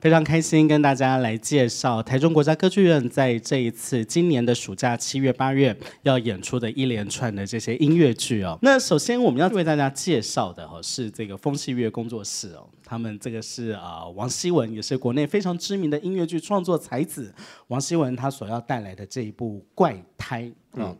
非常开心跟大家来介绍台中国家歌剧院在这一次今年的暑假七月八月要演出的一连串的这些音乐剧哦。那首先我们要为大家介绍的哦是这个风戏乐工作室哦，他们这个是啊王希文，也是国内非常知名的音乐剧创作才子王希文他所要带来的这一部《怪胎》嗯。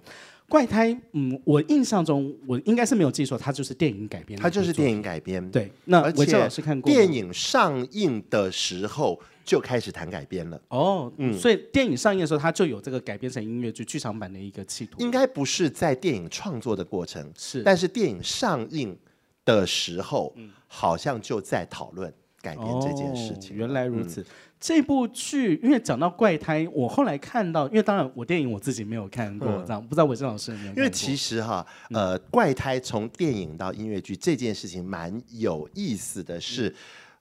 怪胎，嗯，我印象中我应该是没有记错，它就是电影改编。它就是电影改编。对，那而且电影上映的时候就开始谈改编了。哦，嗯，所以电影上映的时候，它就有这个改编成音乐剧剧场版的一个企图。应该不是在电影创作的过程，是，但是电影上映的时候，嗯，好像就在讨论改编这件事情。哦，原来如此。嗯这部剧，因为讲到怪胎，我后来看到，因为当然我电影我自己没有看过，这样、嗯、不知道伟正老师有没有看过。因为其实哈，呃，怪胎从电影到音乐剧这件事情蛮有意思的是，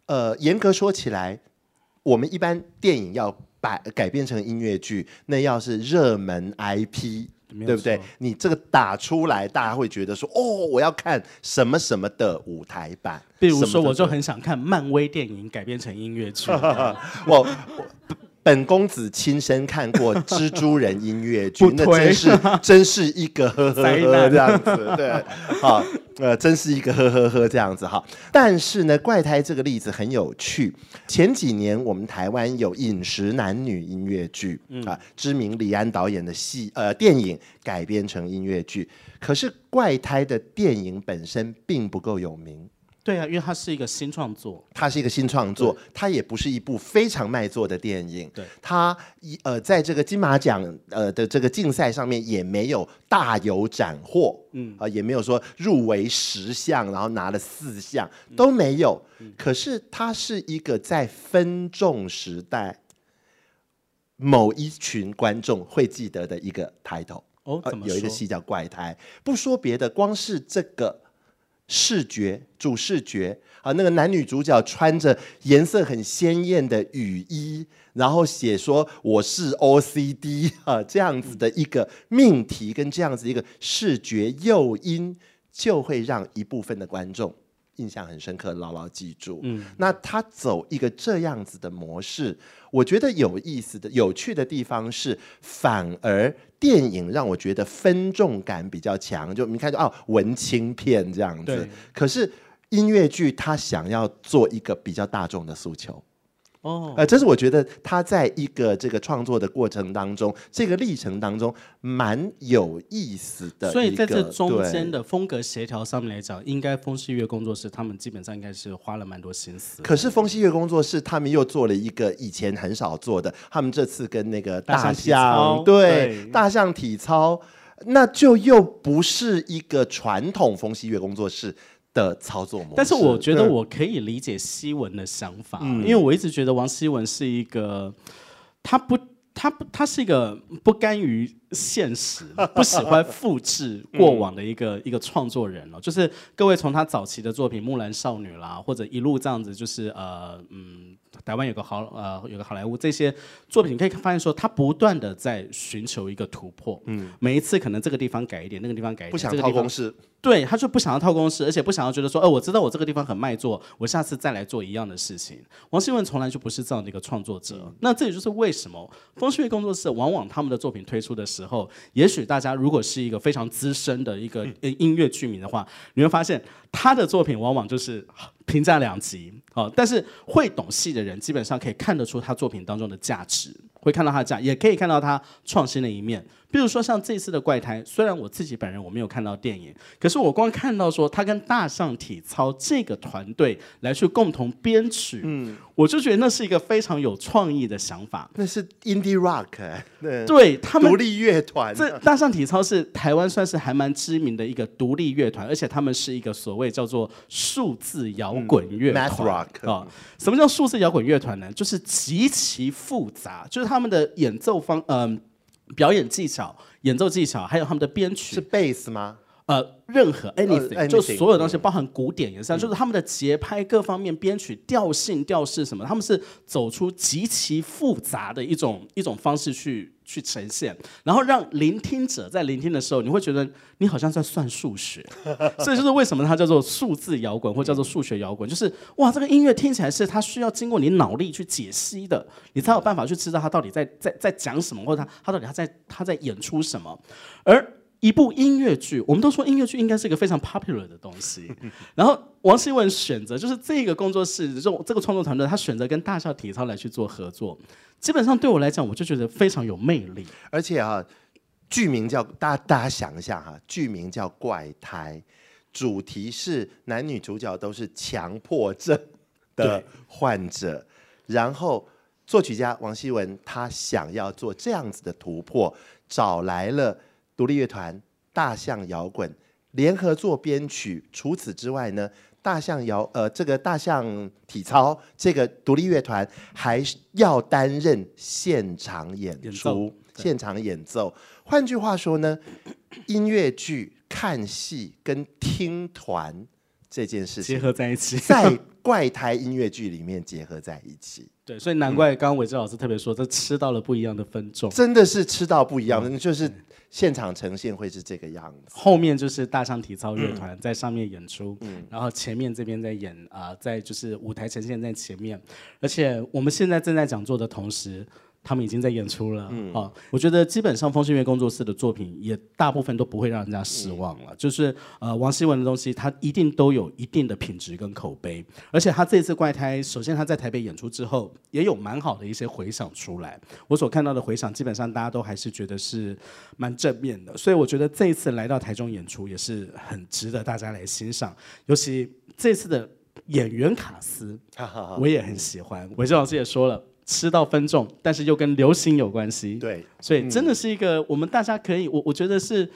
嗯、呃，严格说起来，我们一般电影要把改编成音乐剧，那要是热门 IP。对不对？你这个打出来，大家会觉得说，哦，我要看什么什么的舞台版。比如说，我就很想看漫威电影改编成音乐剧。我。我本公子亲身看过蜘蛛人音乐剧，那真是 真是一个呵呵呵这样子，对，好，呃，真是一个呵呵呵这样子哈。但是呢，怪胎这个例子很有趣。前几年我们台湾有饮食男女音乐剧啊，知名李安导演的戏呃电影改编成音乐剧，可是怪胎的电影本身并不够有名。对啊，因为它是一个新创作，它是一个新创作，它也不是一部非常卖座的电影。对，它一呃，在这个金马奖呃的这个竞赛上面也没有大有斩获，嗯啊、呃，也没有说入围十项，然后拿了四项都没有。嗯、可是它是一个在分众时代某一群观众会记得的一个抬头。哦？有一个戏叫《怪胎》，不说别的，光是这个。视觉主视觉。啊，那个男女主角穿着颜色很鲜艳的雨衣，然后写说我是 OCD 啊，这样子的一个命题跟这样子一个视觉诱因，就会让一部分的观众印象很深刻，牢牢记住。嗯，那他走一个这样子的模式，我觉得有意思的、有趣的地方是，反而。电影让我觉得分众感比较强，就你看哦，文青片这样子。对可是音乐剧他想要做一个比较大众的诉求。哦，呃，这是我觉得他在一个这个创作的过程当中，这个历程当中蛮有意思的。所以在这中间的风格协调上面来讲，对应该风戏乐工作室他们基本上应该是花了蛮多心思。可是风戏乐工作室他们又做了一个以前很少做的，他们这次跟那个大象，对，对大象体操，那就又不是一个传统风戏乐工作室。的操作模式，但是我觉得我可以理解希文的想法，嗯、因为我一直觉得王希文是一个，他不，他不，他是一个不甘于现实、不喜欢复制过往的一个、嗯、一个创作人哦。就是各位从他早期的作品《木兰少女》啦，或者一路这样子，就是呃，嗯。台湾有个好呃，有个好莱坞这些作品，你可以发现说，他不断的在寻求一个突破。嗯，每一次可能这个地方改一点，那个地方改一点，不想套公式。对，他就不想要套公式，而且不想要觉得说，哦、呃，我知道我这个地方很卖座，我下次再来做一样的事情。王希文从来就不是这样的一个创作者。嗯、那这也就是为什么风戏乐工作室往往他们的作品推出的时候，也许大家如果是一个非常资深的一个音乐剧迷的话，嗯、你会发现他的作品往往就是。评价两极，哦，但是会懂戏的人基本上可以看得出他作品当中的价值，会看到他的价，也可以看到他创新的一面。比如说像这次的怪胎，虽然我自己本人我没有看到电影，可是我光看到说他跟大象体操这个团队来去共同编曲，嗯，我就觉得那是一个非常有创意的想法。那是 indie rock，欸，对，对他们独立乐团。这大象体操是台湾算是还蛮知名的一个独立乐团，而且他们是一个所谓叫做数字摇滚乐团。啊，什么叫数字摇滚乐团呢？就是极其复杂，就是他们的演奏方，嗯、呃。表演技巧、演奏技巧，还有他们的编曲是贝斯吗？呃，任何 anything，、uh, 就所有东西，包含古典也是，嗯、就是他们的节拍各方面、编曲、调性、调式什么，他们是走出极其复杂的一种一种方式去去呈现，然后让聆听者在聆听的时候，你会觉得你好像在算数学，所以就是为什么它叫做数字摇滚或叫做数学摇滚，就是哇，这个音乐听起来是它需要经过你脑力去解析的，你才有办法去知道它到底在在在讲什么，或者它它到底它在它在演出什么，而。一部音乐剧，我们都说音乐剧应该是一个非常 popular 的东西。然后王希文选择就是这个工作室，这种这个创作团队，他选择跟大笑体操来去做合作。基本上对我来讲，我就觉得非常有魅力。而且啊，剧名叫大家大家想一下哈，剧名叫《怪胎》，主题是男女主角都是强迫症的患者。然后作曲家王希文他想要做这样子的突破，找来了。独立乐团大象摇滚联合做编曲，除此之外呢，大象摇呃这个大象体操这个独立乐团还要担任现场演出、演现场演奏。换句话说呢，音乐剧看戏跟听团这件事情结合在一起，在怪胎音乐剧里面结合在一起。对，所以难怪刚刚伟志老师特别说，这吃到了不一样的分众，真的是吃到不一样的，嗯、就是。现场呈现会是这个样子，后面就是大象体操乐团在上面演出，嗯、然后前面这边在演啊、呃，在就是舞台呈现在前面，而且我们现在正在讲座的同时。他们已经在演出了，嗯、哦，我觉得基本上风信月工作室的作品也大部分都不会让人家失望了。嗯、就是呃，王希文的东西，他一定都有一定的品质跟口碑，而且他这次怪胎，首先他在台北演出之后，也有蛮好的一些回响出来。我所看到的回响，基本上大家都还是觉得是蛮正面的，所以我觉得这一次来到台中演出也是很值得大家来欣赏。尤其这次的演员卡司，我也很喜欢。韦志老师也说了。吃到分众，但是又跟流行有关系，对，所以真的是一个我们大家可以，我我觉得是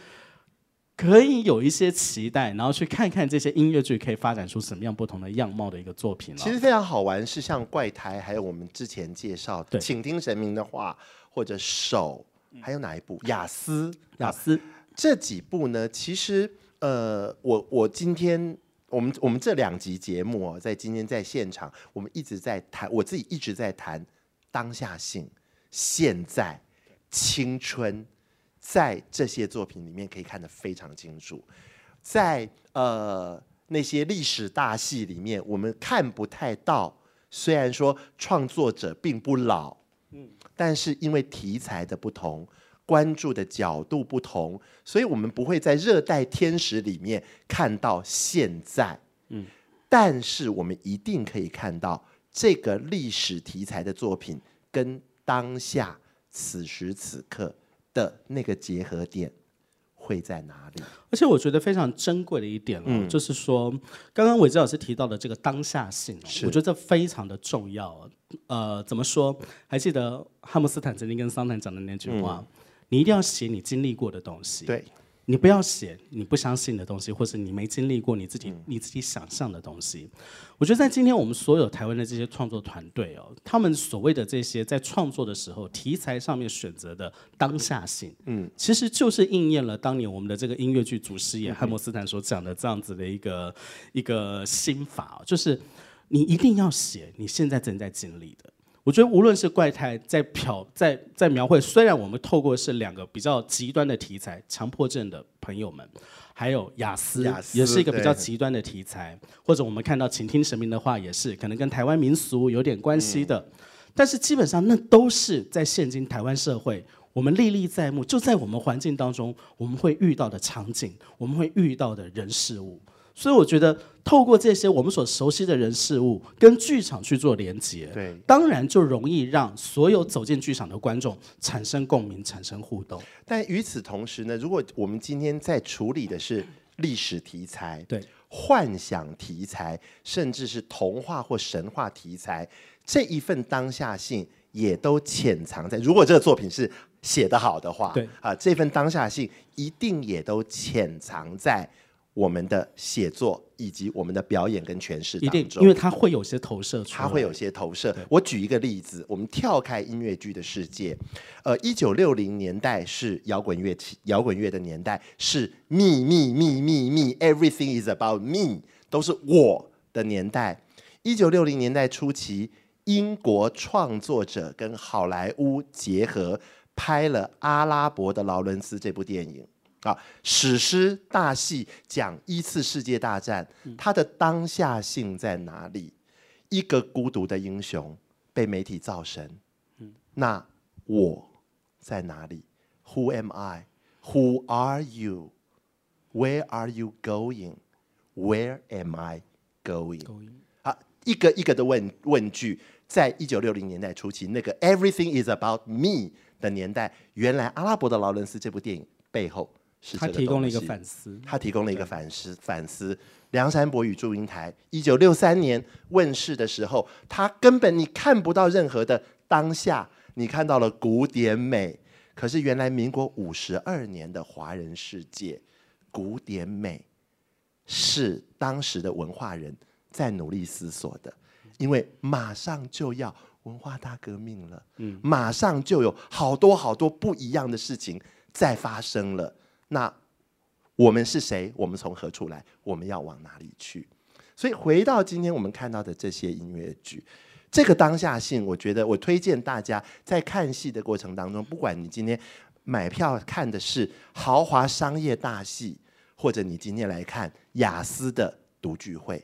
可以有一些期待，然后去看看这些音乐剧可以发展出什么样不同的样貌的一个作品。其实非常好玩，是像怪胎，还有我们之前介绍的，请听神明的话，或者手，还有哪一部？雅思》《雅思这几部呢？其实呃，我我今天。我们我们这两集节目哦，在今天在现场，我们一直在谈，我自己一直在谈当下性、现在、青春，在这些作品里面可以看得非常清楚。在呃那些历史大戏里面，我们看不太到。虽然说创作者并不老，嗯，但是因为题材的不同。关注的角度不同，所以我们不会在《热带天使》里面看到现在，嗯，但是我们一定可以看到这个历史题材的作品跟当下此时此刻的那个结合点会在哪里？而且我觉得非常珍贵的一点哦，嗯、就是说刚刚伟志老师提到的这个当下性，是我觉得这非常的重要。呃，怎么说？还记得汉姆斯坦曾经跟桑坦讲的那句话？嗯你一定要写你经历过的东西，对，你不要写你不相信的东西，或是你没经历过你自己、嗯、你自己想象的东西。我觉得在今天我们所有台湾的这些创作团队哦，他们所谓的这些在创作的时候题材上面选择的当下性，嗯，其实就是应验了当年我们的这个音乐剧祖师爷汉默斯坦所讲的这样子的一个一个心法，就是你一定要写你现在正在经历的。我觉得无论是怪胎在漂在在描绘，虽然我们透过是两个比较极端的题材，强迫症的朋友们，还有亚斯，亚斯也是一个比较极端的题材，或者我们看到请听神明的话，也是可能跟台湾民俗有点关系的，嗯、但是基本上那都是在现今台湾社会，我们历历在目，就在我们环境当中，我们会遇到的场景，我们会遇到的人事物。所以我觉得，透过这些我们所熟悉的人事物，跟剧场去做连接，对，当然就容易让所有走进剧场的观众产生共鸣、产生互动。但与此同时呢，如果我们今天在处理的是历史题材、对，幻想题材，甚至是童话或神话题材，这一份当下性也都潜藏在。如果这个作品是写得好的话，对啊，这份当下性一定也都潜藏在。我们的写作以及我们的表演跟诠释当中，一定，因为它会有些投射出来，它会有些投射。我举一个例子，我们跳开音乐剧的世界，呃，一九六零年代是摇滚乐器、摇滚乐的年代，是 me me me me me，everything is about me，都是我的年代。一九六零年代初期，英国创作者跟好莱坞结合，拍了《阿拉伯的劳伦斯》这部电影。啊，史诗大戏讲一次世界大战，它的当下性在哪里？一个孤独的英雄被媒体造神，那我在哪里？Who am I? Who are you? Where are you going? Where am I going? 啊，一个一个的问问句，在一九六零年代初期，那个 Everything is about me 的年代，原来《阿拉伯的劳伦斯》这部电影背后。他提供了一个反思，他提供了一个反思。反思，梁山伯与祝英台，一九六三年问世的时候，他根本你看不到任何的当下，你看到了古典美。可是原来民国五十二年的华人世界，古典美是当时的文化人在努力思索的，因为马上就要文化大革命了，嗯，马上就有好多好多不一样的事情在发生了。那我们是谁？我们从何处来？我们要往哪里去？所以回到今天我们看到的这些音乐剧，这个当下性，我觉得我推荐大家在看戏的过程当中，不管你今天买票看的是豪华商业大戏，或者你今天来看雅思的独剧会，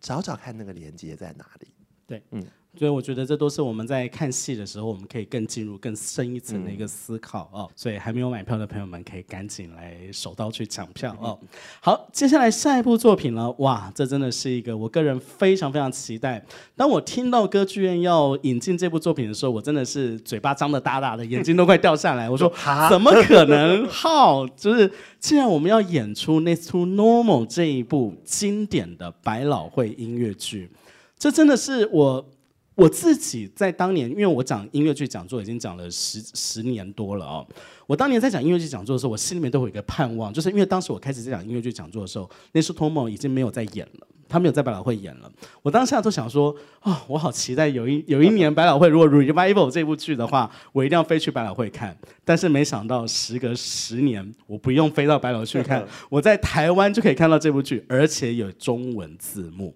找找看那个连接在哪里。对，嗯。所以我觉得这都是我们在看戏的时候，我们可以更进入更深一层的一个思考哦。所以还没有买票的朋友们，可以赶紧来手刀去抢票哦。好，接下来下一部作品呢？哇，这真的是一个我个人非常非常期待。当我听到歌剧院要引进这部作品的时候，我真的是嘴巴张得大大的，眼睛都快掉下来。我说 怎么可能？好，就是既然我们要演出《Next to Normal》这一部经典的百老汇音乐剧，这真的是我。我自己在当年，因为我讲音乐剧讲座已经讲了十十年多了哦。我当年在讲音乐剧讲座的时候，我心里面都有一个盼望，就是因为当时我开始在讲音乐剧讲座的时候，那时候 Tomo 已经没有在演了，他没有在百老汇演了。我当下都想说，啊、哦，我好期待有一有一年百老汇如果 revival 这部剧的话，我一定要飞去百老汇看。但是没想到时隔十年，我不用飞到百老汇去看，我在台湾就可以看到这部剧，而且有中文字幕。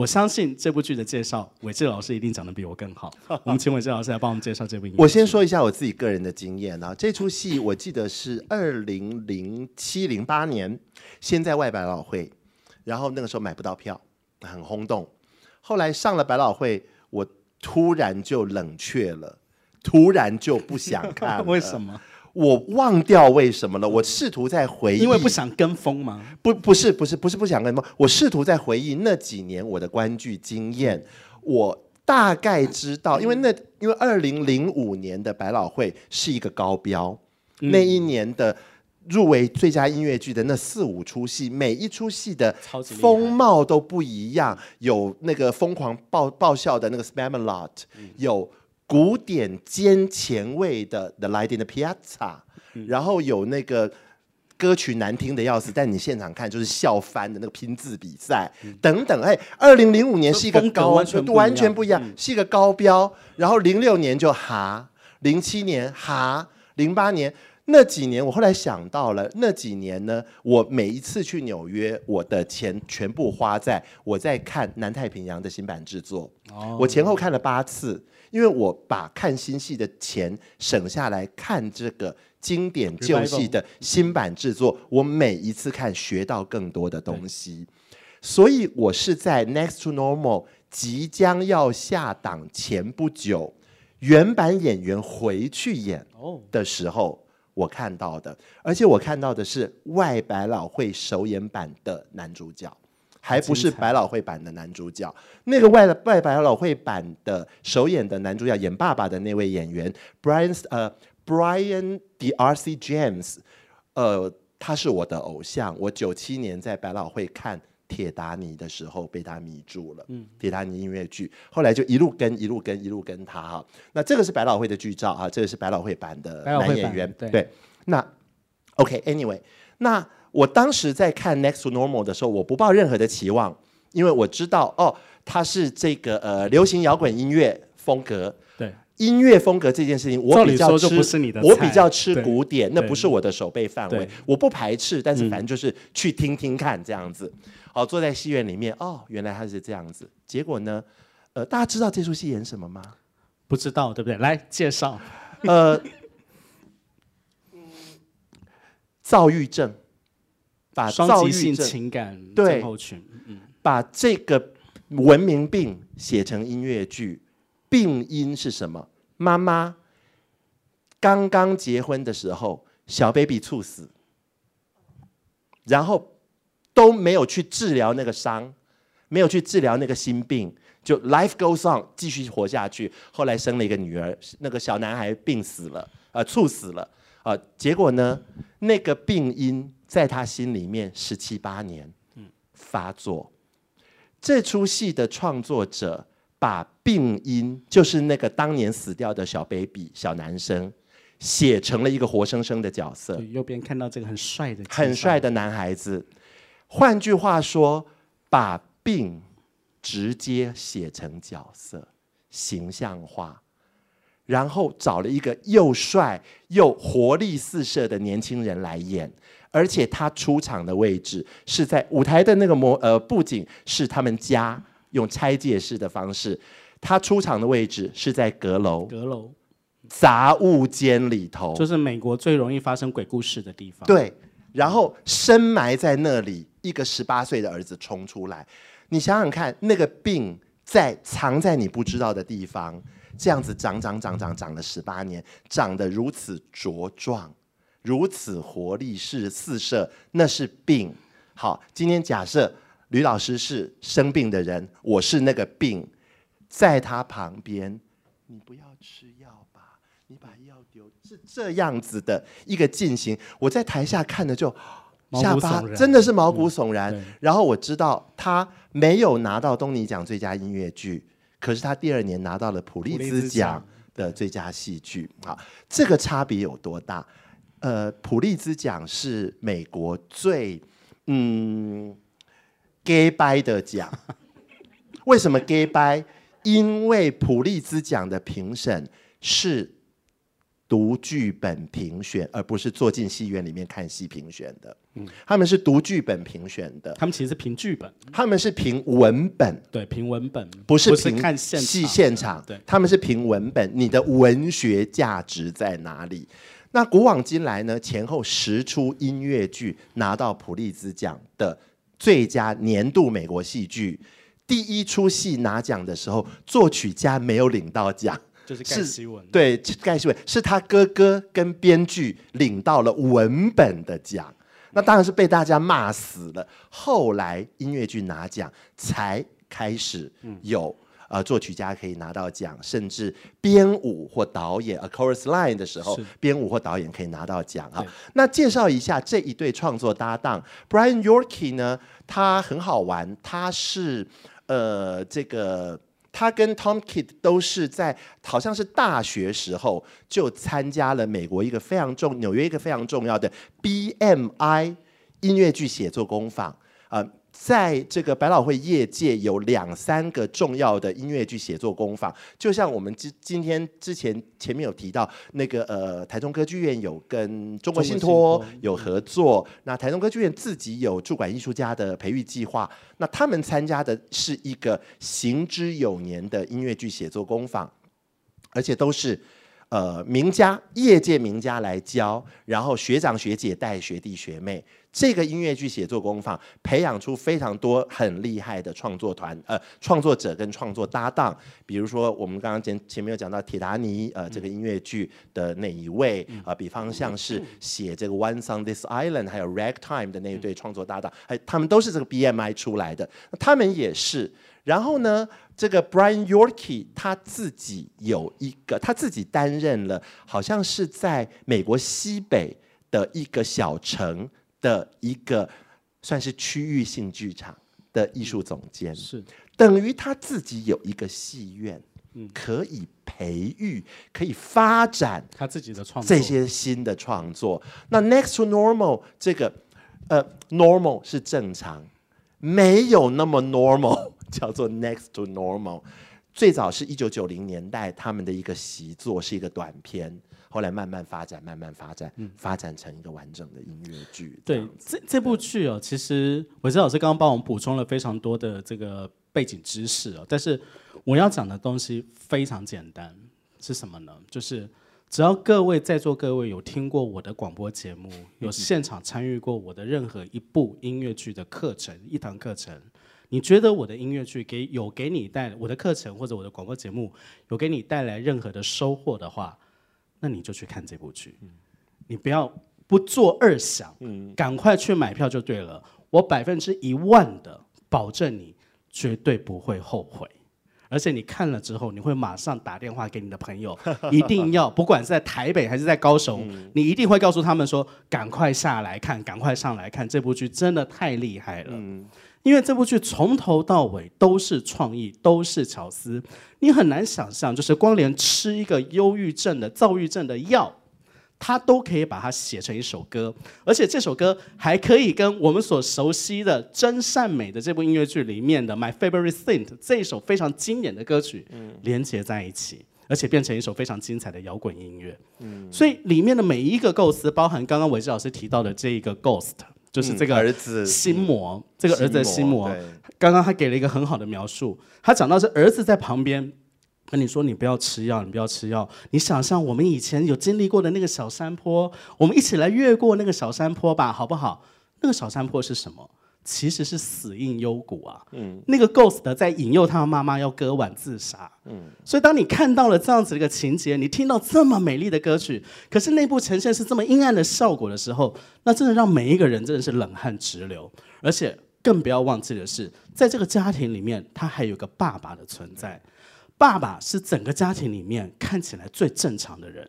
我相信这部剧的介绍，伟志老师一定讲的比我更好。我们请伟志老师来帮我们介绍这部音乐剧。我先说一下我自己个人的经验啊，这出戏我记得是二零零七零八年先在外百老汇，然后那个时候买不到票，很轰动。后来上了百老汇，我突然就冷却了，突然就不想看。为什么？我忘掉为什么了。我试图在回忆，因为不想跟风吗？不，不是，不是，不是不想跟风。我试图在回忆那几年我的观剧经验。我大概知道，因为那因为二零零五年的百老汇是一个高标，嗯、那一年的入围最佳音乐剧的那四五出戏，每一出戏的风貌都不一样。有那个疯狂爆爆笑的那个 Spamalot，有。古典兼前卫的《The Light in the Piazza》，然后有那个歌曲难听的要死，但你现场看就是笑翻的那个拼字比赛等等。哎，二零零五年是一个高完全完全不一样，是一个高标。然后零六年就哈，零七年哈，零八年那几年，我后来想到了那几年呢，我每一次去纽约，我的钱全部花在我在看《南太平洋》的新版制作。我前后看了八次。因为我把看新戏的钱省下来看这个经典旧戏的新版制作，我每一次看学到更多的东西，所以我是在《Next to Normal》即将要下档前不久，原版演员回去演的时候我看到的，而且我看到的是外百老汇首演版的男主角。还不是百老汇版的男主角，那个外外百老汇版的首演的男主角演爸爸的那位演员 Brian 呃 Brian d'Arcy James，呃，他是我的偶像。我九七年在百老汇看《铁达尼》的时候被他迷住了，嗯，《铁达尼》音乐剧，后来就一路跟一路跟一路跟他哈。那这个是百老汇的剧照啊，这个是百老汇版的男演员，对，对。那 OK，Anyway，、okay, 那。我当时在看《Next to Normal》的时候，我不抱任何的期望，因为我知道哦，他是这个呃流行摇滚音乐风格。对，音乐风格这件事情，我比较吃，我比较吃古典，那不是我的手背范围。我不排斥，但是反正就是去听听看这样子。好，坐在戏院里面，哦，原来他是这样子。结果呢，呃，大家知道这出戏演什么吗？不知道，对不对？来介绍。呃，躁郁症。把躁郁性情感症候群，嗯，把这个文明病写成音乐剧，病因是什么？妈妈刚刚结婚的时候，小 baby 猝死，然后都没有去治疗那个伤，没有去治疗那个心病，就 life goes on，继续活下去。后来生了一个女儿，那个小男孩病死了，呃，猝死了，啊、呃，结果呢，那个病因。在他心里面十七八年，发作。这出戏的创作者把病因，就是那个当年死掉的小 baby 小男生，写成了一个活生生的角色。右边看到这个很帅的很帅的男孩子。换句话说，把病直接写成角色，形象化。然后找了一个又帅又活力四射的年轻人来演，而且他出场的位置是在舞台的那个模呃布景是他们家用拆解式的方式，他出场的位置是在阁楼阁楼杂物间里头，就是美国最容易发生鬼故事的地方。对，然后深埋在那里，一个十八岁的儿子冲出来，你想想看，那个病在藏在你不知道的地方。这样子长长长长长了十八年，长得如此茁壮，如此活力是四射，那是病。好，今天假设吕老师是生病的人，我是那个病，在他旁边，你不要吃药吧，你把药丢，是这样子的一个进行。我在台下看的就下巴真的是毛骨悚然。嗯、然后我知道他没有拿到东尼奖最佳音乐剧。可是他第二年拿到了普利兹奖的最佳戏剧，好，这个差别有多大？呃，普利兹奖是美国最嗯 gay 掰的奖，为什么 gay 掰？因为普利兹奖的评审是。读剧本评选，而不是坐进戏院里面看戏评选的。嗯，他们是读剧本评选的。他们其实是评剧本，他们是评文本。对，评文本，不是评戏现场。对，他们是评文本。你的文学价值在哪里？那古往今来呢？前后十出音乐剧拿到普利兹奖的最佳年度美国戏剧，第一出戏拿奖的时候，作曲家没有领到奖。就是盖希文，对，盖希文是他哥哥跟编剧领到了文本的奖，那当然是被大家骂死了。后来音乐剧拿奖才开始有呃作曲家可以拿到奖，甚至编舞或导演 a chorus line 的时候，编舞或导演可以拿到奖啊。那介绍一下这一对创作搭档，Brian Yorkey 呢，他很好玩，他是呃这个。他跟 Tom Kitt 都是在好像是大学时候就参加了美国一个非常重纽约一个非常重要的 BMI 音乐剧写作工坊啊。在这个百老汇业界有两三个重要的音乐剧写作工坊，就像我们今今天之前前面有提到那个呃台中歌剧院有跟中国信托有合作，那台中歌剧院自己有驻馆艺术家的培育计划，那他们参加的是一个行之有年的音乐剧写作工坊，而且都是。呃，名家、业界名家来教，然后学长学姐带学弟学妹。这个音乐剧写作工坊培养出非常多很厉害的创作团，呃，创作者跟创作搭档。比如说，我们刚刚前前面有讲到铁达尼，呃，这个音乐剧的哪一位，啊、呃，比方像是写这个《One Song This Island》还有《Ragtime》的那一对创作搭档，哎，他们都是这个 BMI 出来的，他们也是。然后呢，这个 Brian Yorkey 他自己有一个，他自己担任了，好像是在美国西北的一个小城的一个算是区域性剧场的艺术总监，是等于他自己有一个戏院，嗯，可以培育，可以发展他自己的创作，这些新的创作。那 Next to Normal 这个。呃，normal 是正常，没有那么 normal，叫做 next to normal。最早是一九九零年代他们的一个习作，是一个短片，后来慢慢发展，慢慢发展，嗯、发展成一个完整的音乐剧。对，这这部剧哦，其实韦哲老师刚刚帮我们补充了非常多的这个背景知识哦，但是我要讲的东西非常简单，是什么呢？就是只要各位在座各位有听过我的广播节目，有现场参与过我的任何一部音乐剧的课程，一堂课程。你觉得我的音乐剧给有给你带我的课程或者我的广播节目有给你带来任何的收获的话，那你就去看这部剧，你不要不做二想，赶快去买票就对了。我百分之一万的保证你绝对不会后悔，而且你看了之后，你会马上打电话给你的朋友，一定要不管是在台北还是在高雄，你一定会告诉他们说，赶快下来看，赶快上来看这部剧，真的太厉害了。因为这部剧从头到尾都是创意，都是巧思，你很难想象，就是光连吃一个忧郁症的、躁郁症的药，他都可以把它写成一首歌，而且这首歌还可以跟我们所熟悉的真善美的这部音乐剧里面的《My Favorite Saint》这一首非常经典的歌曲连接在一起，而且变成一首非常精彩的摇滚音乐。所以里面的每一个构思，包含刚刚韦志老师提到的这一个 Ghost。就是这个儿子心魔，嗯、这个儿子的心魔。刚刚他给了一个很好的描述，他讲到是儿子在旁边跟你说：“你不要吃药，你不要吃药。你想象我们以前有经历过的那个小山坡，我们一起来越过那个小山坡吧，好不好？那个小山坡是什么？”其实是死硬幽谷啊，嗯，那个 ghost 在引诱他妈妈要割腕自杀，嗯，所以当你看到了这样子的一个情节，你听到这么美丽的歌曲，可是内部呈现是这么阴暗的效果的时候，那真的让每一个人真的是冷汗直流，而且更不要忘记的是，在这个家庭里面，他还有个爸爸的存在，爸爸是整个家庭里面看起来最正常的人。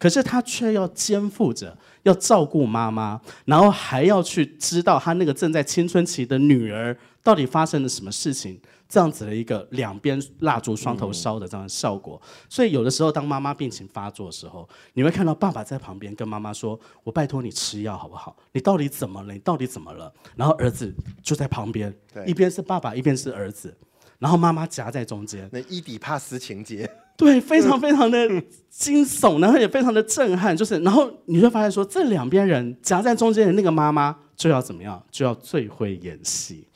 可是他却要肩负着要照顾妈妈，然后还要去知道他那个正在青春期的女儿到底发生了什么事情，这样子的一个两边蜡烛双头烧的这样的效果。所以有的时候当妈妈病情发作的时候，你会看到爸爸在旁边跟妈妈说：“我拜托你吃药好不好？你到底怎么了？你到底怎么了？”然后儿子就在旁边，一边是爸爸，一边是儿子，然后妈妈夹在中间。那伊底帕斯情节。对，非常非常的惊悚，然后也非常的震撼，就是，然后你会发现说，这两边人夹在中间的那个妈妈就要怎么样，就要最会演戏。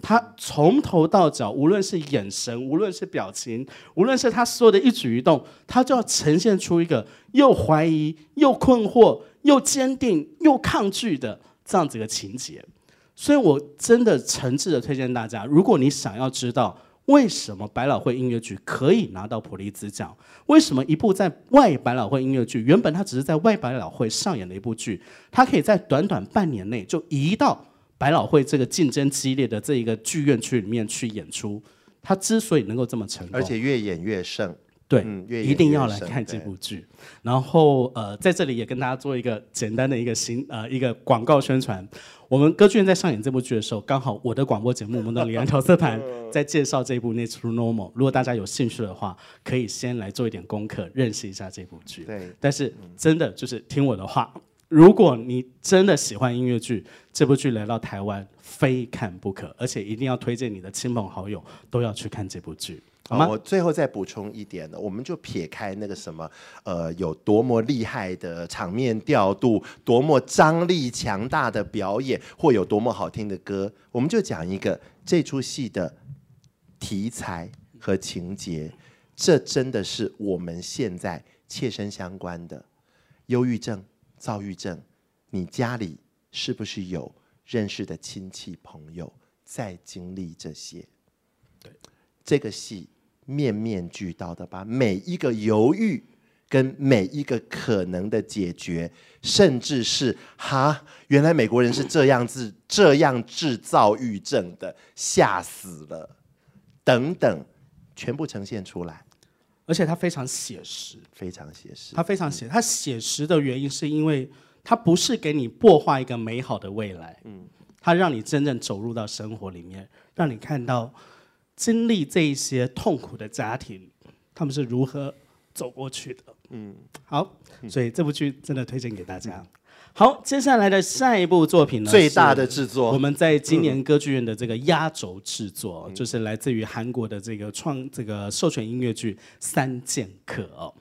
她从头到脚，无论是眼神，无论是表情，无论是她所有的一举一动，她就要呈现出一个又怀疑、又困惑、又坚定、又抗拒的这样子的情节。所以我真的诚挚的推荐大家，如果你想要知道。为什么百老汇音乐剧可以拿到普利兹奖？为什么一部在外百老汇音乐剧，原本它只是在外百老汇上演的一部剧，它可以在短短半年内就移到百老汇这个竞争激烈的这一个剧院区里面去演出？它之所以能够这么成功，而且越演越盛。对，嗯、越越一定要来看这部剧。然后呃，在这里也跟大家做一个简单的一个新呃一个广告宣传。我们歌剧院在上演这部剧的时候，刚好我的广播节目《我们的李安调色盘 》在介绍这部《Next to Normal》。如果大家有兴趣的话，可以先来做一点功课，认识一下这部剧。对，但是真的就是听我的话，如果你真的喜欢音乐剧，这部剧来到台湾非看不可，而且一定要推荐你的亲朋好友都要去看这部剧。好吗？我最后再补充一点呢，我们就撇开那个什么，呃，有多么厉害的场面调度，多么张力强大的表演，或有多么好听的歌，我们就讲一个这出戏的题材和情节，这真的是我们现在切身相关的。忧郁症、躁郁症，你家里是不是有认识的亲戚朋友在经历这些？对，这个戏。面面俱到的把每一个犹豫跟每一个可能的解决，甚至是哈，原来美国人是这样子这样制造郁症的，吓死了，等等，全部呈现出来，而且它非常写实，非常写实，它非常写，它写实的原因是因为它不是给你破坏一个美好的未来，嗯，它让你真正走入到生活里面，让你看到。经历这一些痛苦的家庭，他们是如何走过去的？嗯，好，所以这部剧真的推荐给大家。嗯、好，接下来的下一部作品呢，最大的制作，我们在今年歌剧院的这个压轴制作，嗯、就是来自于韩国的这个创这个授权音乐剧《三剑客》哦。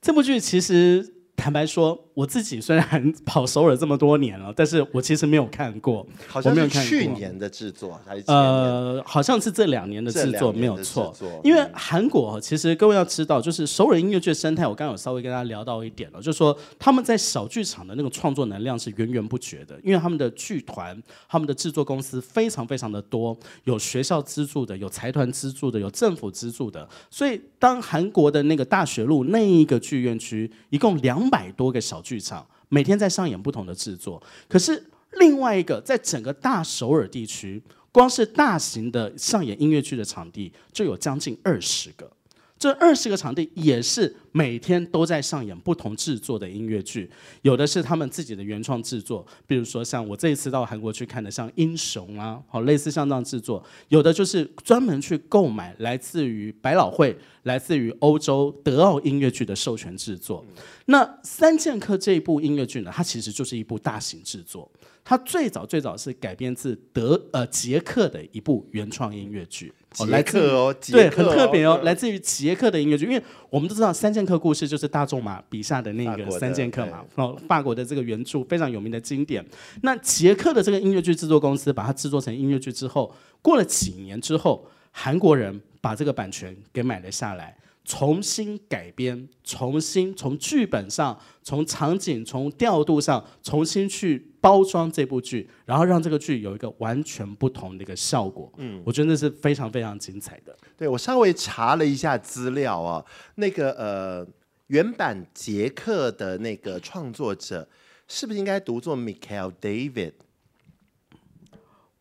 这部剧其实。坦白说，我自己虽然 跑首尔这么多年了，但是我其实没有看过。好像是去年的制作还是？呃，好像是这两年的制作没有错。因为韩国其实各位要知道，就是首尔音乐剧生态，我刚刚有稍微跟大家聊到一点了，就是说他们在小剧场的那个创作能量是源源不绝的，因为他们的剧团、他们的制作公司非常非常的多，有学校资助的，有财团资助的，有政府资助的，所以当韩国的那个大学路那一个剧院区一共两。百多个小剧场，每天在上演不同的制作。可是另外一个，在整个大首尔地区，光是大型的上演音乐剧的场地就有将近二十个。这二十个场地也是每天都在上演不同制作的音乐剧，有的是他们自己的原创制作，比如说像我这一次到韩国去看的，像《英雄》啊，好类似像这样制作；有的就是专门去购买来自于百老汇、来自于欧洲德奥音乐剧的授权制作。那《三剑客》这一部音乐剧呢，它其实就是一部大型制作。它最早最早是改编自德呃捷克的一部原创音乐剧，捷克哦，对，很特别哦，来自于捷克的音乐剧，因为我们都知道《三剑客》故事就是大仲马笔下的那个三剑客嘛，哦，法国的这个原著非常有名的经典。那捷克的这个音乐剧制作公司把它制作成音乐剧之后，过了几年之后，韩国人把这个版权给买了下来。重新改编，重新从剧本上、从场景、从调度上重新去包装这部剧，然后让这个剧有一个完全不同的一个效果。嗯，我觉得那是非常非常精彩的。对，我稍微查了一下资料啊，那个呃原版杰克的那个创作者是不是应该读作 Michael David？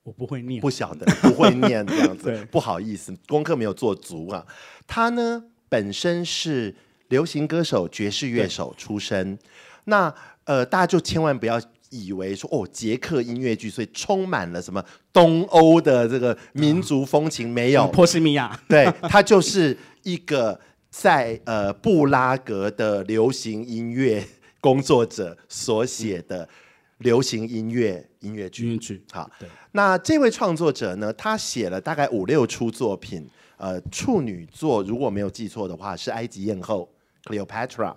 我不会念，不晓得，不会念这样子，不好意思，功课没有做足啊。他呢？本身是流行歌手、爵士乐手出身，那呃，大家就千万不要以为说哦，捷克音乐剧，所以充满了什么东欧的这个民族风情，没有波西米亚，对，他就是一个在呃布拉格的流行音乐工作者所写的流行音乐音乐剧。音乐剧好，那这位创作者呢，他写了大概五六出作品。呃，处女座如果没有记错的话，是埃及艳后 Cleopatra。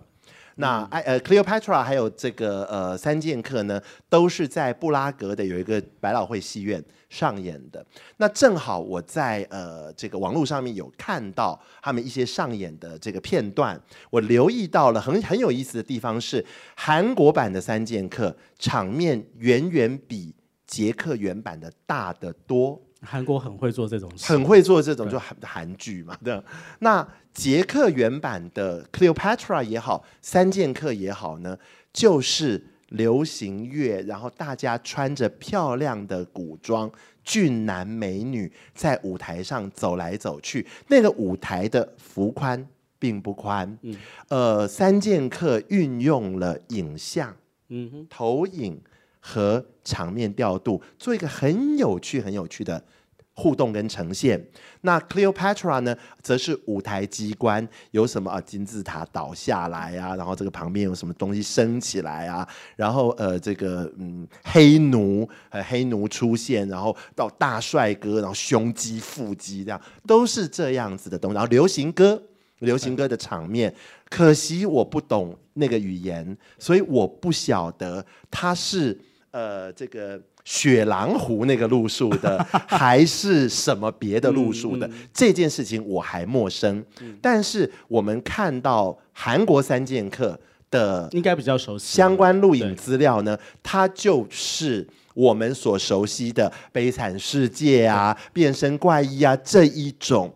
那埃呃 Cleopatra 还有这个呃三剑客呢，都是在布拉格的有一个百老汇戏院上演的。那正好我在呃这个网络上面有看到他们一些上演的这个片段，我留意到了很很有意思的地方是，韩国版的三剑客场面远远比捷克原版的大得多。韩国很会做这种事，很会做这种就韩韩剧嘛。对，那捷克原版的 Cleopatra 也好，三剑客也好呢，就是流行乐，然后大家穿着漂亮的古装，俊男美女在舞台上走来走去。那个舞台的幅宽并不宽，嗯，呃，三剑客运用了影像，嗯哼，投影。和场面调度，做一个很有趣、很有趣的互动跟呈现。那 Cleopatra 呢，则是舞台机关，有什么啊金字塔倒下来啊，然后这个旁边有什么东西升起来啊，然后呃这个嗯黑奴呃黑奴出现，然后到大帅哥，然后胸肌腹肌这样，都是这样子的东西。然后流行歌，流行歌的场面，可惜我不懂那个语言，所以我不晓得它是。呃，这个雪狼湖那个路数的，还是什么别的路数的？嗯嗯、这件事情我还陌生。嗯、但是我们看到韩国三剑客的，应该比较熟悉相关录影资料呢，它就是我们所熟悉的《悲惨世界》啊、对《变身怪医》啊这一种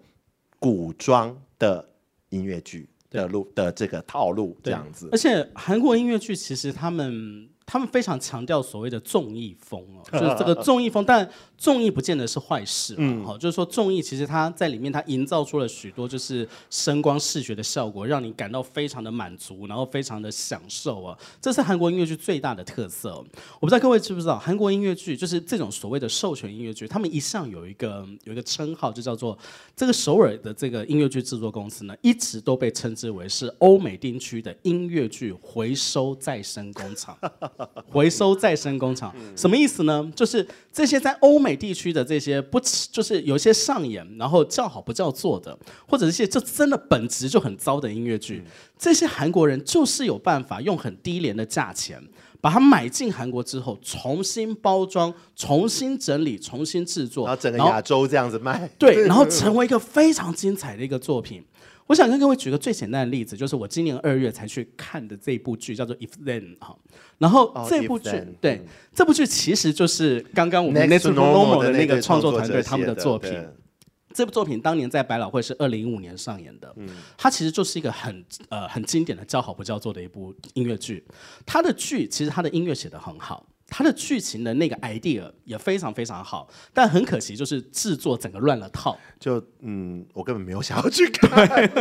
古装的音乐剧的路的这个套路这样子。而且韩国音乐剧其实他们。他们非常强调所谓的综艺风哦，就是这个综艺风，但综艺不见得是坏事，嗯，好，就是说综艺其实它在里面它营造出了许多就是声光视觉的效果，让你感到非常的满足，然后非常的享受啊，这是韩国音乐剧最大的特色。我不知道各位知不知道，韩国音乐剧就是这种所谓的授权音乐剧，他们一向有一个有一个称号，就叫做这个首尔的这个音乐剧制作公司呢，一直都被称之为是欧美地区的音乐剧回收再生工厂。回收再生工厂什么意思呢？就是这些在欧美地区的这些不，就是有些上演，然后叫好不叫座的，或者一些这真的本质就很糟的音乐剧，这些韩国人就是有办法用很低廉的价钱把它买进韩国之后，重新包装、重新整理、重新制作，然后整个亚洲这样子卖，对，然后成为一个非常精彩的一个作品。我想跟各位举个最简单的例子，就是我今年二月才去看的这部剧，叫做《If Then》哈。然后这部剧，哦、对，嗯、这部剧其实就是刚刚我们 Next Normal 的那个创作团队他们的作品。这部作品当年在百老汇是二零一五年上演的，嗯、它其实就是一个很呃很经典的叫好不叫座的一部音乐剧。它的剧其实它的音乐写得很好。它的剧情的那个 idea 也非常非常好，但很可惜就是制作整个乱了套。就嗯，我根本没有想要去看。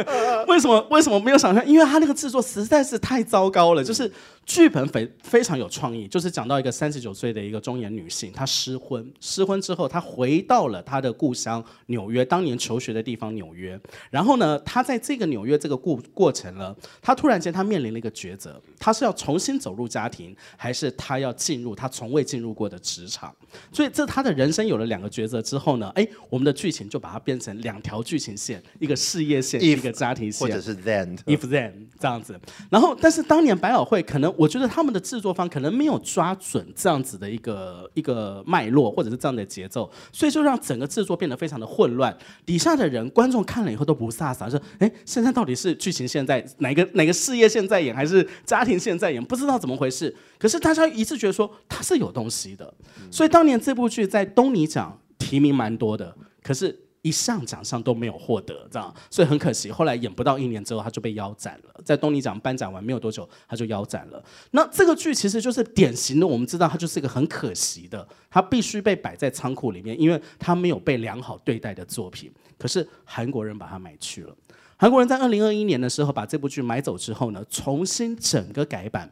为什么？为什么没有想看？因为它那个制作实在是太糟糕了。就是剧本非非常有创意，就是讲到一个三十九岁的一个中年女性，她失婚，失婚之后她回到了她的故乡纽约，当年求学的地方纽约。然后呢，她在这个纽约这个过过程呢，她突然间她面临了一个抉择，她是要重新走入家庭，还是她要进入？她从未进入过的职场，所以这她的人生有了两个抉择之后呢，哎，我们的剧情就把它变成两条剧情线，一个事业线，If, 一个家庭线，或者是 then，if then 这样子。然后，但是当年百老汇可能，我觉得他们的制作方可能没有抓准这样子的一个一个脉络，或者是这样的节奏，所以就让整个制作变得非常的混乱。底下的人，观众看了以后都不飒飒，说，哎，现在到底是剧情现在哪个哪个事业线在演，还是家庭现在演？不知道怎么回事。可是大家一致觉得说它是有东西的，所以当年这部剧在东尼奖提名蛮多的，可是一项奖项都没有获得，这样，所以很可惜，后来演不到一年之后他就被腰斩了，在东尼奖颁奖完没有多久他就腰斩了。那这个剧其实就是典型的，我们知道它就是一个很可惜的，它必须被摆在仓库里面，因为它没有被良好对待的作品。可是韩国人把它买去了，韩国人在二零二一年的时候把这部剧买走之后呢，重新整个改版。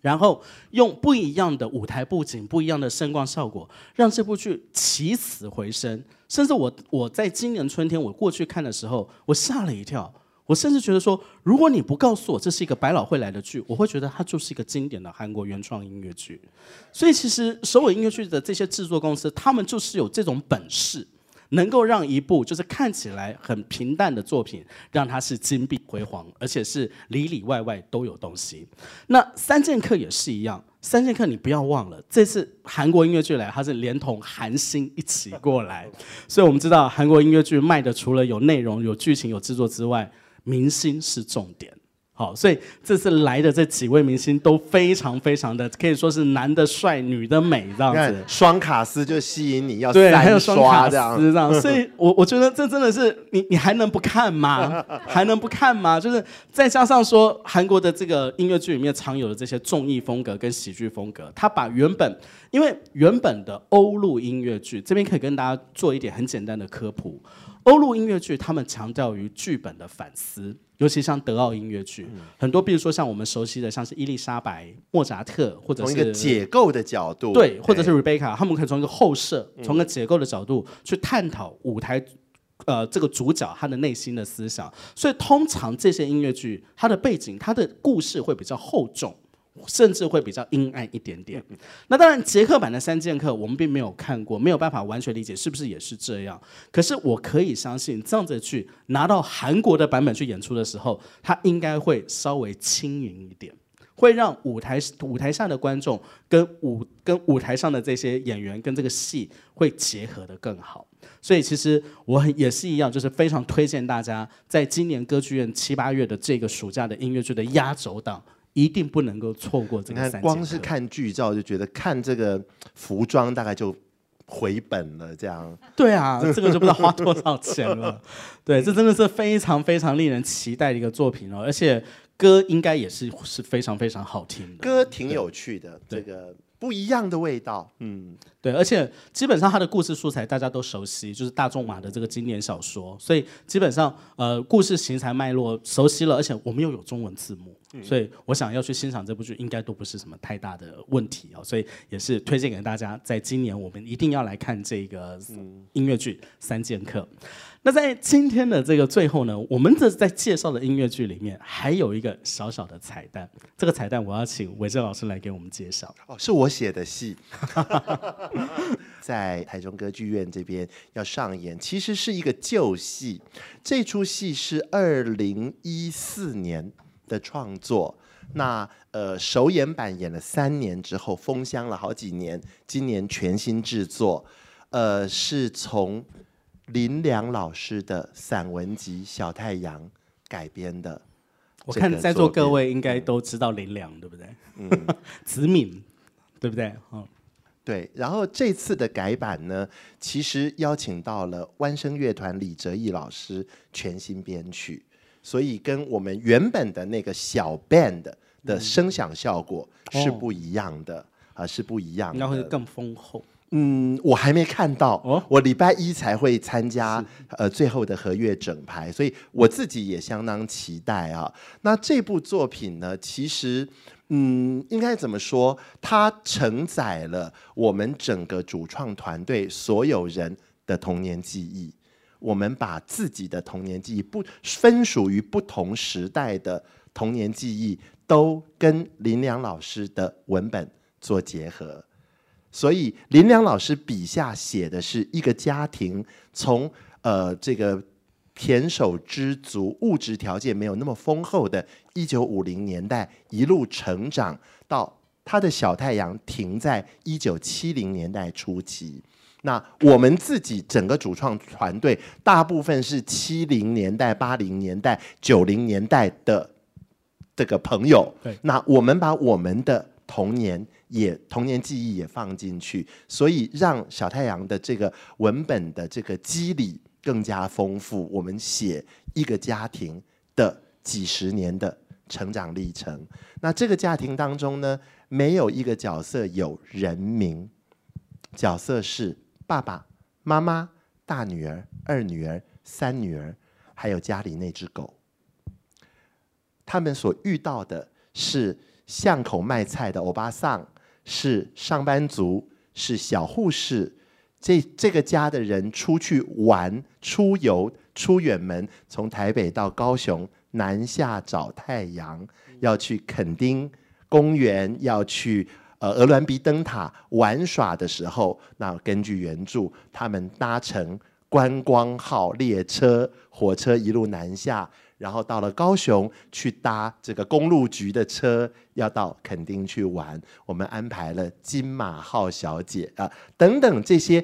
然后用不一样的舞台布景、不一样的声光效果，让这部剧起死回生。甚至我我在今年春天我过去看的时候，我吓了一跳。我甚至觉得说，如果你不告诉我这是一个百老汇来的剧，我会觉得它就是一个经典的韩国原创音乐剧。所以其实首尔音乐剧的这些制作公司，他们就是有这种本事。能够让一部就是看起来很平淡的作品，让它是金碧辉煌，而且是里里外外都有东西。那三剑客也是一样，三剑客你不要忘了，这次韩国音乐剧来，它是连同韩星一起过来，所以我们知道韩国音乐剧卖的除了有内容、有剧情、有制作之外，明星是重点。好，所以这次来的这几位明星都非常非常的，可以说是男的帅，女的美这样子。双卡司就吸引你要对，还有双卡司这样。所以我我觉得这真的是你你还能不看吗？还能不看吗？就是再加上说韩国的这个音乐剧里面常有的这些综艺风格跟喜剧风格，他把原本因为原本的欧陆音乐剧这边可以跟大家做一点很简单的科普。欧陆音乐剧，他们强调于剧本的反思，尤其像德奥音乐剧，嗯、很多，比如说像我们熟悉的，像是伊丽莎白、莫扎特，或者是从一个解构的角度，对，或者是 Rebecca，他们可以从一个后设，从个解构的角度去探讨舞台，呃，这个主角他的内心的思想。所以，通常这些音乐剧，它的背景、它的故事会比较厚重。甚至会比较阴暗一点点。那当然，捷克版的《三剑客》我们并没有看过，没有办法完全理解是不是也是这样。可是我可以相信，这样子去拿到韩国的版本去演出的时候，它应该会稍微轻盈一点，会让舞台舞台下的观众跟舞跟舞台上的这些演员跟这个戏会结合的更好。所以其实我也是一样，就是非常推荐大家在今年歌剧院七八月的这个暑假的音乐剧的压轴档。一定不能够错过这个。你看，光是看剧照就觉得看这个服装大概就回本了，这样。对啊，这个就不知道花多少钱了。对，这真的是非常非常令人期待的一个作品哦。而且歌应该也是是非常非常好听的，歌挺有趣的，对这个不一样的味道，嗯，对，而且基本上他的故事素材大家都熟悉，就是大仲马的这个经典小说，所以基本上呃故事形材脉络熟悉了，而且我们又有中文字幕，嗯、所以我想要去欣赏这部剧应该都不是什么太大的问题哦，所以也是推荐给大家，在今年我们一定要来看这个音乐剧《三剑客》。那在今天的这个最后呢，我们这在介绍的音乐剧里面还有一个小小的彩蛋。这个彩蛋我要请伟正老师来给我们介绍。哦，是我写的戏，在台中歌剧院这边要上演，其实是一个旧戏。这出戏是二零一四年的创作，那呃首演版演了三年之后封箱了好几年，今年全新制作，呃是从。林良老师的散文集《小太阳》改编的，我看在座各位应该都知道林良，对不对？嗯，子敏，对不对？嗯，对。然后这次的改版呢，其实邀请到了湾声乐团李哲毅老师全新编曲，所以跟我们原本的那个小 band 的声响效果是不一样的啊，是不一样的，会更丰厚。嗯，我还没看到，哦、我礼拜一才会参加呃最后的和乐整排，所以我自己也相当期待啊。那这部作品呢，其实嗯，应该怎么说？它承载了我们整个主创团队所有人的童年记忆。我们把自己的童年记忆不分属于不同时代的童年记忆，都跟林良老师的文本做结合。所以林良老师笔下写的是一个家庭从呃这个田手知足、物质条件没有那么丰厚的一九五零年代一路成长到他的小太阳停在一九七零年代初期。那我们自己整个主创团队大部分是七零年代、八零年代、九零年代的这个朋友。对，那我们把我们的童年。也童年记忆也放进去，所以让小太阳的这个文本的这个肌理更加丰富。我们写一个家庭的几十年的成长历程。那这个家庭当中呢，没有一个角色有人名，角色是爸爸妈妈、大女儿、二女儿、三女儿，还有家里那只狗。他们所遇到的是巷口卖菜的欧巴桑。是上班族，是小护士，这这个家的人出去玩、出游、出远门，从台北到高雄南下找太阳，要去垦丁公园，要去呃鹅銮鼻灯塔玩耍的时候，那根据原著，他们搭乘观光号列车、火车一路南下。然后到了高雄去搭这个公路局的车，要到垦丁去玩。我们安排了金马号小姐啊等等这些，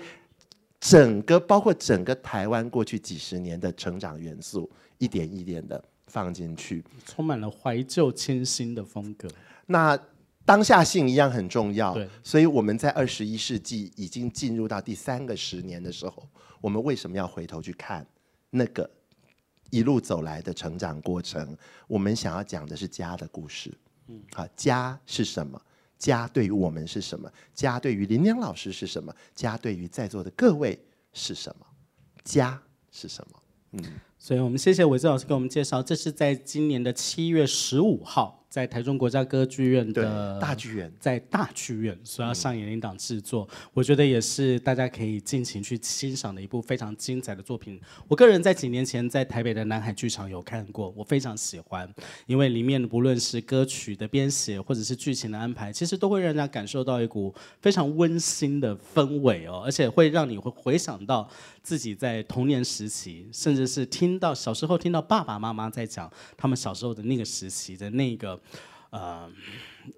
整个包括整个台湾过去几十年的成长元素，一点一点的放进去，充满了怀旧清新的风格。那当下性一样很重要，对，所以我们在二十一世纪已经进入到第三个十年的时候，我们为什么要回头去看那个？一路走来的成长过程，我们想要讲的是家的故事。嗯，啊，家是什么？家对于我们是什么？家对于林良老师是什么？家对于在座的各位是什么？家是什么？嗯，所以我们谢谢伟志老师给我们介绍，这是在今年的七月十五号。在台中国家歌剧院的大剧院，在大剧院所要上演的一档制作，嗯，我觉得也是大家可以尽情去欣赏的一部非常精彩的作品。我个人在几年前在台北的南海剧场有看过，我非常喜欢，因为里面不论是歌曲的编写或者是剧情的安排，其实都会让人家感受到一股非常温馨的氛围哦，而且会让你会回想到自己在童年时期，甚至是听到小时候听到爸爸妈妈在讲他们小时候的那个时期的那个。呃，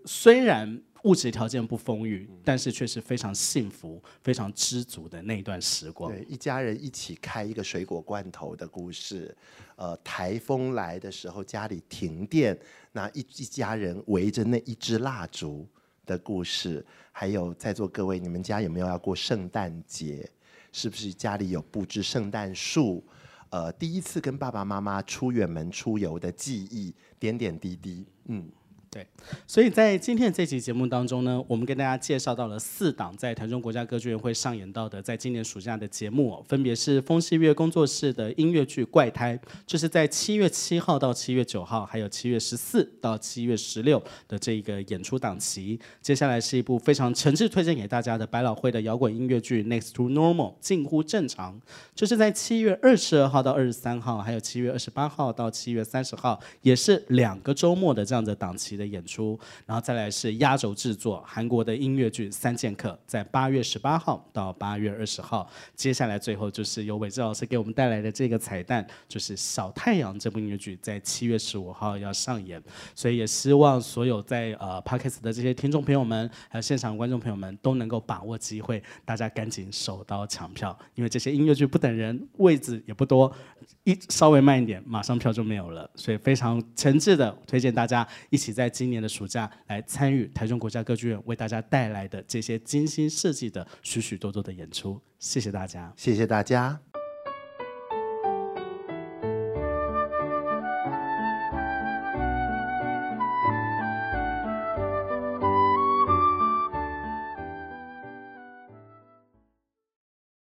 虽然物质条件不丰裕，但是却是非常幸福、非常知足的那段时光。对，一家人一起开一个水果罐头的故事。呃，台风来的时候家里停电，那一一家人围着那一支蜡烛的故事。还有在座各位，你们家有没有要过圣诞节？是不是家里有布置圣诞树？呃第一次跟爸爸妈妈出远门出游的记忆，点点滴滴，嗯。对，所以在今天这期节目当中呢，我们跟大家介绍到了四档在台中国家歌剧院会上演到的，在今年暑假的节目，哦，分别是风细月工作室的音乐剧《怪胎》，这，就是在七月七号到七月九号，还有七月十四到七月十六的这一个演出档期。接下来是一部非常诚挚推荐给大家的百老汇的摇滚音乐剧《Next to Normal》近乎正常，这，就是在七月二十二号到二十三号，还有七月二十八号到七月三十号，也是两个周末的这样的档期的演出，然后再来是压轴制作韩国的音乐剧《三剑客》，在八月十八号到八月二十号。接下来最后就是由伟志老师给我们带来的这个彩蛋，就是《小太阳》这部音乐剧在七月十五号要上演。所以也希望所有在呃 Podcast 的这些听众朋友们，还有现场观众朋友们都能够把握机会，大家赶紧手刀抢票，因为这些音乐剧不等人，位置也不多，一稍微慢一点，马上票就没有了。所以非常诚挚的推荐大家一起在今年的暑假来参与台中国家歌剧院为大家带来的这些精心设计的许许多多的演出，谢谢大家，谢谢大家。